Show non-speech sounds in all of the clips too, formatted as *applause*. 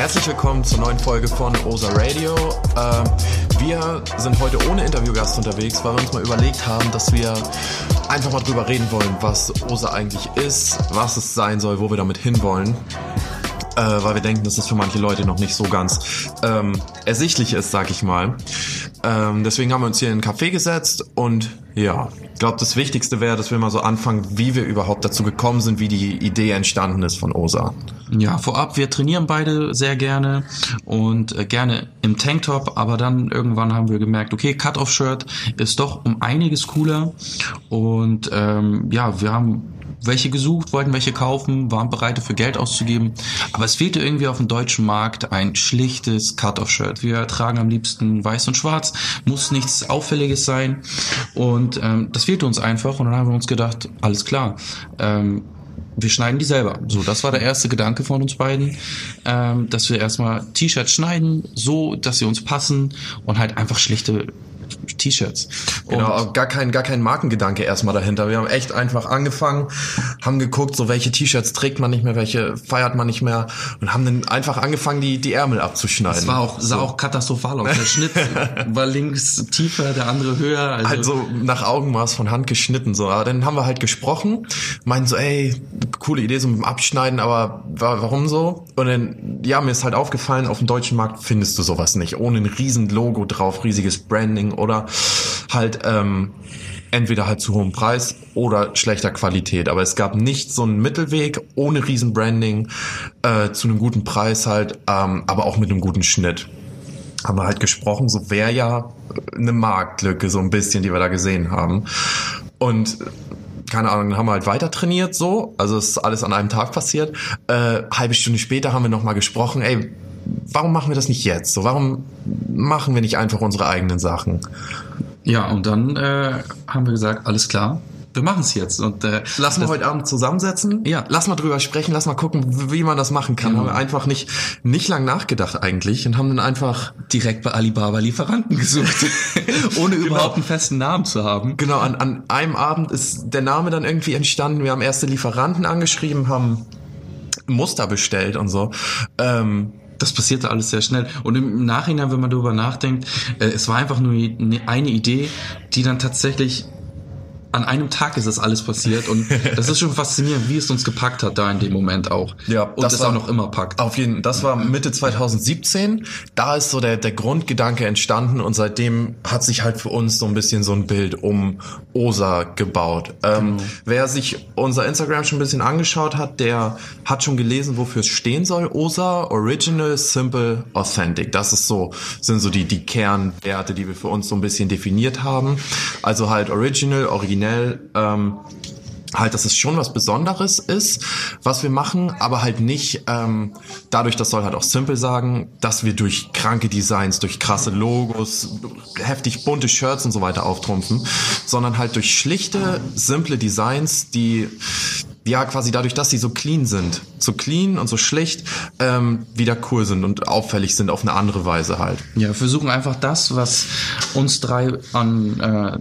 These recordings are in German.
Herzlich willkommen zur neuen Folge von OSA Radio. Ähm, wir sind heute ohne Interviewgast unterwegs, weil wir uns mal überlegt haben, dass wir einfach mal drüber reden wollen, was OSA eigentlich ist, was es sein soll, wo wir damit hinwollen. Äh, weil wir denken, dass das für manche Leute noch nicht so ganz ähm, ersichtlich ist, sag ich mal. Ähm, deswegen haben wir uns hier in einen Café gesetzt und ja, ich glaube, das Wichtigste wäre, dass wir mal so anfangen, wie wir überhaupt dazu gekommen sind, wie die Idee entstanden ist von OSA. Ja, vorab, wir trainieren beide sehr gerne und äh, gerne im Tanktop, aber dann irgendwann haben wir gemerkt, okay, Cut-Off-Shirt ist doch um einiges cooler und ähm, ja, wir haben welche gesucht, wollten welche kaufen, waren bereit dafür Geld auszugeben. Aber es fehlte irgendwie auf dem deutschen Markt ein schlichtes Cut-Off-Shirt. Wir tragen am liebsten weiß und schwarz, muss nichts Auffälliges sein. Und ähm, das fehlte uns einfach. Und dann haben wir uns gedacht, alles klar. Ähm, wir schneiden die selber. So, das war der erste Gedanke von uns beiden, ähm, dass wir erstmal T-Shirts schneiden, so, dass sie uns passen und halt einfach schlichte T-Shirts. Genau, gar kein, gar kein Markengedanke erstmal dahinter. Wir haben echt einfach angefangen, haben geguckt, so welche T-Shirts trägt man nicht mehr, welche feiert man nicht mehr und haben dann einfach angefangen, die, die Ärmel abzuschneiden. Das war auch, sah so. auch katastrophal aus. Der Schnitt *laughs* war links tiefer, der andere höher. Also, also nach Augenmaß von Hand geschnitten, so. Aber dann haben wir halt gesprochen, meinten so, ey, coole Idee so mit dem Abschneiden, aber warum so? Und dann, ja, mir ist halt aufgefallen, auf dem deutschen Markt findest du sowas nicht. Ohne ein riesen Logo drauf, riesiges Branding oder halt ähm, entweder halt zu hohem Preis oder schlechter Qualität. Aber es gab nicht so einen Mittelweg ohne Riesenbranding äh, zu einem guten Preis halt, ähm, aber auch mit einem guten Schnitt. Haben wir halt gesprochen, so wäre ja eine Marktlücke so ein bisschen, die wir da gesehen haben. Und keine Ahnung, dann haben wir halt weiter trainiert so, also es ist alles an einem Tag passiert. Äh, halbe Stunde später haben wir nochmal gesprochen, ey, warum machen wir das nicht jetzt? So, warum machen wir nicht einfach unsere eigenen Sachen? Ja, und dann äh, haben wir gesagt, alles klar, wir machen es jetzt. Und äh, lass mal heute Abend zusammensetzen. Ja. Lass mal drüber sprechen, lass mal gucken, wie man das machen kann. Genau. Haben wir einfach nicht nicht lang nachgedacht eigentlich und haben dann einfach direkt bei Alibaba Lieferanten gesucht, *laughs* ohne genau. überhaupt einen festen Namen zu haben. Genau, an, an einem Abend ist der Name dann irgendwie entstanden. Wir haben erste Lieferanten angeschrieben, haben Muster bestellt und so. Ähm, das passierte alles sehr schnell. Und im Nachhinein, wenn man darüber nachdenkt, äh, es war einfach nur eine Idee, die dann tatsächlich an einem Tag ist das alles passiert und *laughs* das ist schon faszinierend, wie es uns gepackt hat da in dem Moment auch. Ja, und das, das auch noch immer packt. Auf jeden, das war Mitte 2017. Da ist so der der Grundgedanke entstanden und seitdem hat sich halt für uns so ein bisschen so ein Bild um OSA gebaut. Ähm, genau. Wer sich unser Instagram schon ein bisschen angeschaut hat, der hat schon gelesen, wofür es stehen soll. OSA Original, Simple, Authentic. Das ist so sind so die die Kernwerte, die wir für uns so ein bisschen definiert haben. Also halt Original, Original originell ähm, halt, dass es schon was Besonderes ist, was wir machen, aber halt nicht ähm, dadurch, das soll halt auch simpel sagen, dass wir durch kranke Designs, durch krasse Logos, heftig bunte Shirts und so weiter auftrumpfen, sondern halt durch schlichte, simple Designs, die ja quasi dadurch, dass sie so clean sind, so clean und so schlicht, ähm, wieder cool sind und auffällig sind auf eine andere Weise halt. Ja, wir versuchen einfach das, was uns drei an äh,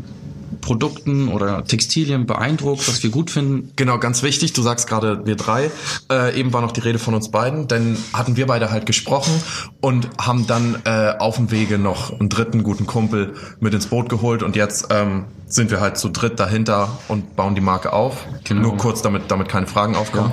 Produkten oder Textilien beeindruckt, was wir gut finden. Genau, ganz wichtig, du sagst gerade wir drei, äh, eben war noch die Rede von uns beiden, denn hatten wir beide halt gesprochen und haben dann äh, auf dem Wege noch einen dritten guten Kumpel mit ins Boot geholt und jetzt ähm, sind wir halt zu dritt dahinter und bauen die Marke auf. Genau. Nur kurz, damit, damit keine Fragen aufkommen.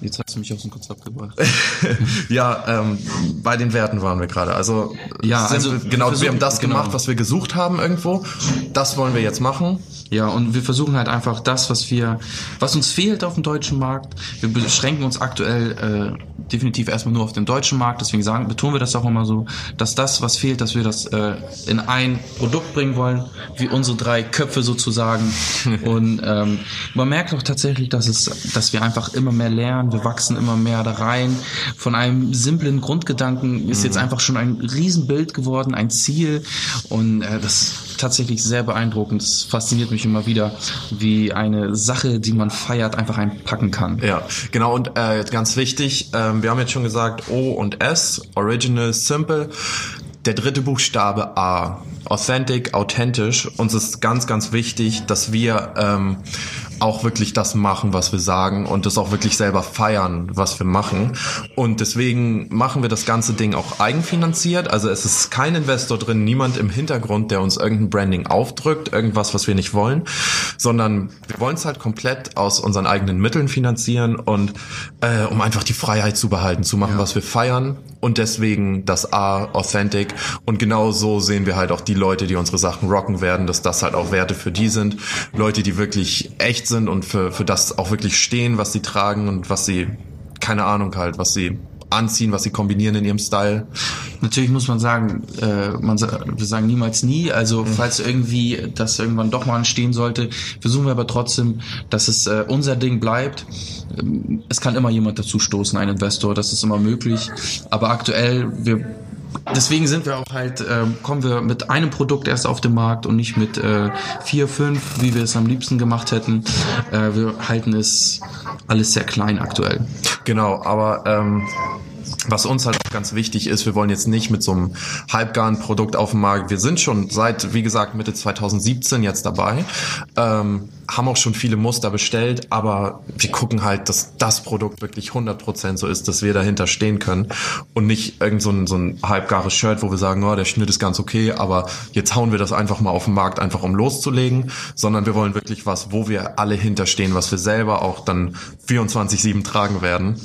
Ja. Hast du mich aus dem Konzept gebracht. *laughs* ja, ähm, bei den Werten waren wir gerade. Also, ja, also genau, wir, wir haben das genau. gemacht, was wir gesucht haben irgendwo. Das wollen wir jetzt machen. Ja, und wir versuchen halt einfach das, was wir, was uns fehlt auf dem deutschen Markt. Wir beschränken uns aktuell äh, definitiv erstmal nur auf den deutschen Markt. Deswegen sagen, betonen wir das auch immer so, dass das, was fehlt, dass wir das äh, in ein Produkt bringen wollen, wie unsere drei Köpfe sozusagen. *laughs* Und ähm, man merkt auch tatsächlich, dass es, dass wir einfach immer mehr lernen. Wir wachsen immer mehr da rein. Von einem simplen Grundgedanken ist jetzt mhm. einfach schon ein Riesenbild geworden, ein Ziel. Und äh, das tatsächlich sehr beeindruckend. Es fasziniert mich immer wieder, wie eine Sache, die man feiert, einfach einpacken kann. Ja, genau. Und äh, ganz wichtig, ähm, wir haben jetzt schon gesagt O und S, Original, Simple. Der dritte Buchstabe A, authentic, authentisch. Uns ist ganz, ganz wichtig, dass wir ähm, auch wirklich das machen, was wir sagen und das auch wirklich selber feiern, was wir machen. Und deswegen machen wir das ganze Ding auch eigenfinanziert. Also es ist kein Investor drin, niemand im Hintergrund, der uns irgendein Branding aufdrückt, irgendwas, was wir nicht wollen, sondern wir wollen es halt komplett aus unseren eigenen Mitteln finanzieren und äh, um einfach die Freiheit zu behalten, zu machen, ja. was wir feiern und deswegen das A authentic und genau so sehen wir halt auch die Leute, die unsere Sachen rocken werden, dass das halt auch Werte für die sind, Leute, die wirklich echt sind und für, für das auch wirklich stehen, was sie tragen und was sie, keine Ahnung halt, was sie anziehen, was sie kombinieren in ihrem Style. Natürlich muss man sagen, äh, man wir sagen niemals nie. Also mhm. falls irgendwie das irgendwann doch mal anstehen sollte, versuchen wir aber trotzdem, dass es äh, unser Ding bleibt. Es kann immer jemand dazu stoßen, ein Investor, das ist immer möglich. Aber aktuell, wir deswegen sind wir auch halt, äh, kommen wir mit einem Produkt erst auf den Markt und nicht mit äh, vier, fünf, wie wir es am liebsten gemacht hätten. Äh, wir halten es alles sehr klein aktuell. Genau, aber ähm, was uns halt ganz wichtig ist, wir wollen jetzt nicht mit so einem halbgaren Produkt auf dem Markt. Wir sind schon seit, wie gesagt, Mitte 2017 jetzt dabei, ähm, haben auch schon viele Muster bestellt, aber wir gucken halt, dass das Produkt wirklich 100% so ist, dass wir dahinter stehen können und nicht irgend so ein, so ein halbgares Shirt, wo wir sagen, oh, der Schnitt ist ganz okay, aber jetzt hauen wir das einfach mal auf den Markt, einfach um loszulegen, sondern wir wollen wirklich was, wo wir alle hinterstehen, was wir selber auch dann 24-7 tragen werden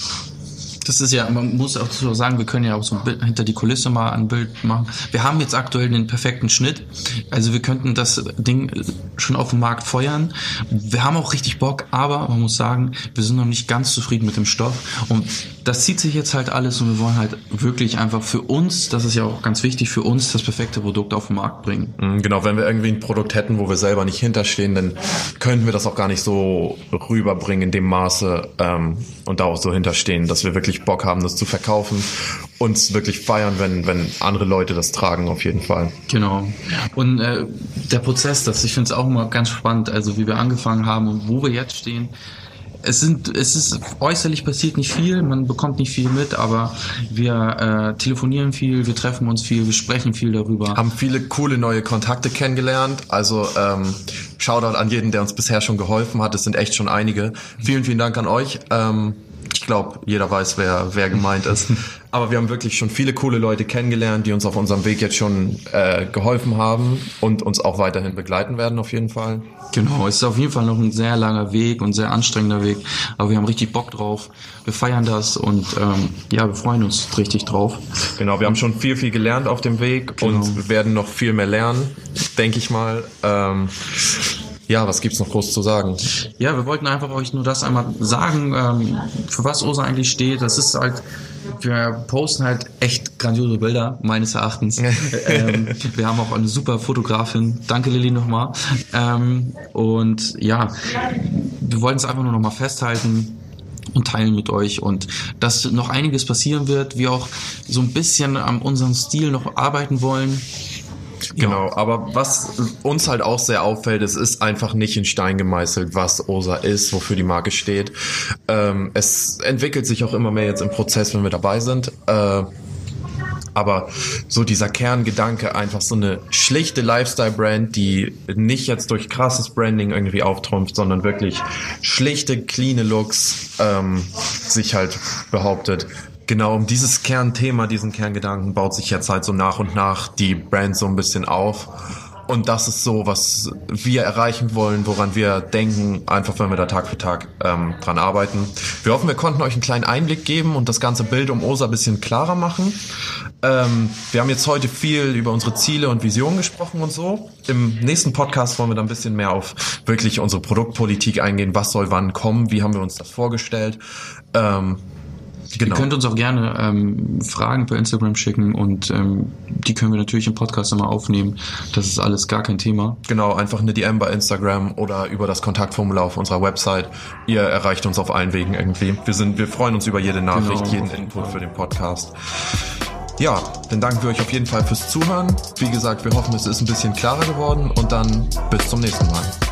das ist ja, man muss auch so sagen, wir können ja auch so ein Bild, hinter die Kulisse mal ein Bild machen. Wir haben jetzt aktuell den perfekten Schnitt. Also wir könnten das Ding schon auf dem Markt feuern. Wir haben auch richtig Bock, aber man muss sagen, wir sind noch nicht ganz zufrieden mit dem Stoff. Und das zieht sich jetzt halt alles und wir wollen halt wirklich einfach für uns, das ist ja auch ganz wichtig, für uns das perfekte Produkt auf den Markt bringen. Mhm, genau, wenn wir irgendwie ein Produkt hätten, wo wir selber nicht hinterstehen, dann könnten wir das auch gar nicht so rüberbringen in dem Maße ähm, und da auch so hinterstehen, dass wir wirklich Bock haben, das zu verkaufen und wirklich feiern, wenn, wenn andere Leute das tragen, auf jeden Fall. Genau. Und äh, der Prozess, das ich finde es auch immer ganz spannend, also wie wir angefangen haben und wo wir jetzt stehen es sind, es ist äußerlich passiert nicht viel, man bekommt nicht viel mit, aber wir äh, telefonieren viel, wir treffen uns viel, wir sprechen viel darüber. Haben viele coole neue Kontakte kennengelernt. Also ähm, Shoutout an jeden, der uns bisher schon geholfen hat. Es sind echt schon einige. Vielen, vielen Dank an euch. Ähm, ich glaube, jeder weiß, wer, wer gemeint ist. *laughs* Aber wir haben wirklich schon viele coole Leute kennengelernt, die uns auf unserem Weg jetzt schon äh, geholfen haben und uns auch weiterhin begleiten werden, auf jeden Fall. Genau, es ist auf jeden Fall noch ein sehr langer Weg und sehr anstrengender Weg. Aber wir haben richtig Bock drauf. Wir feiern das und ähm, ja, wir freuen uns richtig drauf. Genau, wir haben schon viel, viel gelernt auf dem Weg genau. und werden noch viel mehr lernen, denke ich mal. Ähm, ja, was gibt's noch groß zu sagen? Ja, wir wollten einfach euch nur das einmal sagen, ähm, für was OSA eigentlich steht. Das ist halt, wir posten halt echt grandiose Bilder, meines Erachtens. *laughs* ähm, wir haben auch eine super Fotografin. Danke, Lilly, nochmal. Ähm, und ja, wir wollten es einfach nur nochmal festhalten und teilen mit euch und dass noch einiges passieren wird, wir auch so ein bisschen an unserem Stil noch arbeiten wollen. Genau, aber was uns halt auch sehr auffällt, es ist einfach nicht in Stein gemeißelt, was OSA ist, wofür die Marke steht. Ähm, es entwickelt sich auch immer mehr jetzt im Prozess, wenn wir dabei sind. Äh, aber so dieser Kerngedanke, einfach so eine schlichte Lifestyle-Brand, die nicht jetzt durch krasses Branding irgendwie auftrumpft, sondern wirklich schlichte, cleane Looks ähm, sich halt behauptet. Genau, um dieses Kernthema, diesen Kerngedanken baut sich jetzt halt so nach und nach die Brand so ein bisschen auf. Und das ist so, was wir erreichen wollen, woran wir denken, einfach wenn wir da Tag für Tag ähm, dran arbeiten. Wir hoffen, wir konnten euch einen kleinen Einblick geben und das ganze Bild um OSA ein bisschen klarer machen. Ähm, wir haben jetzt heute viel über unsere Ziele und Visionen gesprochen und so. Im nächsten Podcast wollen wir dann ein bisschen mehr auf wirklich unsere Produktpolitik eingehen. Was soll wann kommen? Wie haben wir uns das vorgestellt? Ähm, Genau. Ihr könnt uns auch gerne ähm, Fragen per Instagram schicken und ähm, die können wir natürlich im Podcast immer aufnehmen. Das ist alles gar kein Thema. Genau, einfach eine DM bei Instagram oder über das Kontaktformular auf unserer Website. Ihr erreicht uns auf allen Wegen irgendwie. Wir sind, wir freuen uns über jede Nachricht, genau. jeden Input für den Podcast. Ja, dann danken wir euch auf jeden Fall fürs Zuhören. Wie gesagt, wir hoffen, es ist ein bisschen klarer geworden und dann bis zum nächsten Mal.